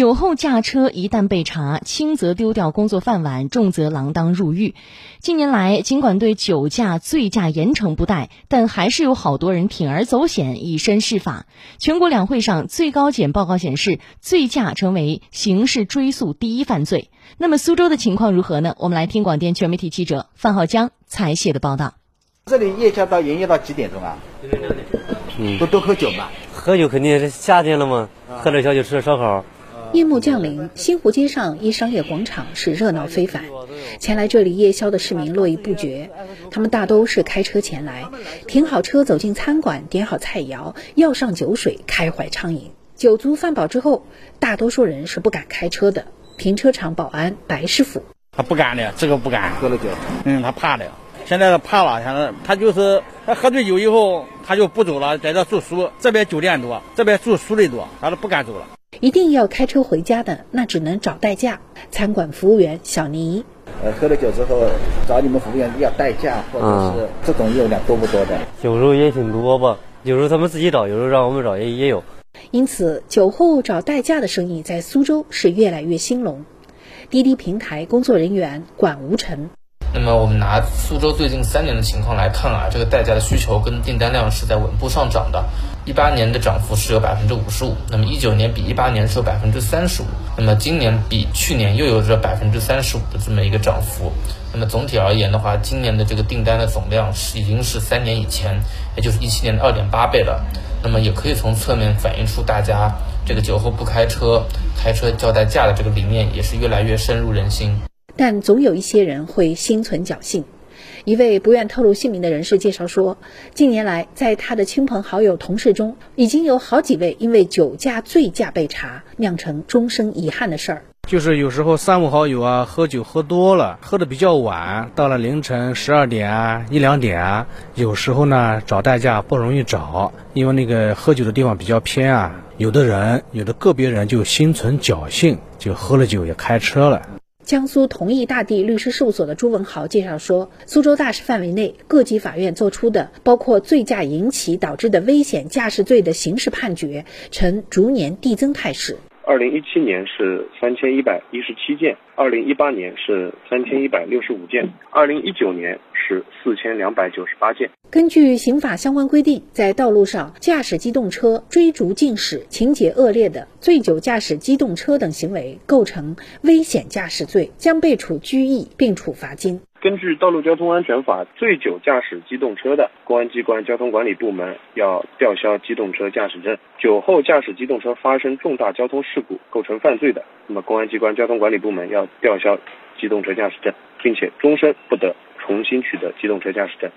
酒后驾车一旦被查，轻则丢掉工作饭碗，重则锒铛入狱。近年来，尽管对酒驾、醉驾严惩不贷，但还是有好多人铤而走险，以身试法。全国两会上，最高检报告显示，醉驾成为刑事追诉第一犯罪。那么，苏州的情况如何呢？我们来听广电全媒体记者范浩江采写的报道。这里夜宵到营业到几点钟啊？嗯，都都喝酒嘛？喝酒肯定是夏天了嘛，喝点小酒，吃点烧烤。夜幕降临，新湖街上一商业广场是热闹非凡。前来这里夜宵的市民络绎不绝，他们大都是开车前来，停好车走进餐馆，点好菜肴，要上酒水，开怀畅饮。酒足饭饱之后，大多数人是不敢开车的。停车场保安白师傅，他不敢的，这个不敢喝了酒，嗯，他怕的。现在他怕了，现在他就是他喝醉酒以后，他就不走了，在这住宿。这边酒店多，这边住宿的多，他都不敢走了。一定要开车回家的，那只能找代驾。餐馆服务员小倪，呃，喝了酒之后找你们服务员要代驾，或者是这种业务量多不多的？有时候也挺多吧，有时候他们自己找，有时候让我们找，也也有。因此，酒后找代驾的生意在苏州是越来越兴隆。滴滴平台工作人员管无尘。那么我们拿苏州最近三年的情况来看啊，这个代驾的需求跟订单量是在稳步上涨的。一八年的涨幅是有百分之五十五，那么一九年比一八年是有百分之三十五，那么今年比去年又有着百分之三十五的这么一个涨幅。那么总体而言的话，今年的这个订单的总量是已经是三年以前，也就是一七年的二点八倍了。那么也可以从侧面反映出大家这个酒后不开车、开车交代驾的这个理念也是越来越深入人心。但总有一些人会心存侥幸。一位不愿透露姓名的人士介绍说，近年来在他的亲朋好友、同事中，已经有好几位因为酒驾、醉驾被查，酿成终生遗憾的事儿。就是有时候三五好友啊，喝酒喝多了，喝的比较晚，到了凌晨十二点啊、一两点啊，有时候呢找代驾不容易找，因为那个喝酒的地方比较偏啊。有的人，有的个别人就心存侥幸，就喝了酒也开车了。江苏同义大地律师事务所的朱文豪介绍说，苏州大市范围内各级法院作出的包括醉驾引起导致的危险驾驶罪的刑事判决，呈逐年递增态势。二零一七年是三千一百一十七件，二零一八年是三千一百六十五件，二零一九年是四千两百九十八件。根据刑法相关规定，在道路上驾驶机动车追逐竞驶，情节恶劣的醉酒驾驶机动车等行为，构成危险驾驶罪，将被处拘役并处罚金。根据《道路交通安全法》，醉酒驾驶机动车的，公安机关交通管理部门要吊销机动车驾驶证；酒后驾驶机动车发生重大交通事故构成犯罪的，那么公安机关交通管理部门要吊销机动车驾驶证，并且终身不得重新取得机动车驾驶证。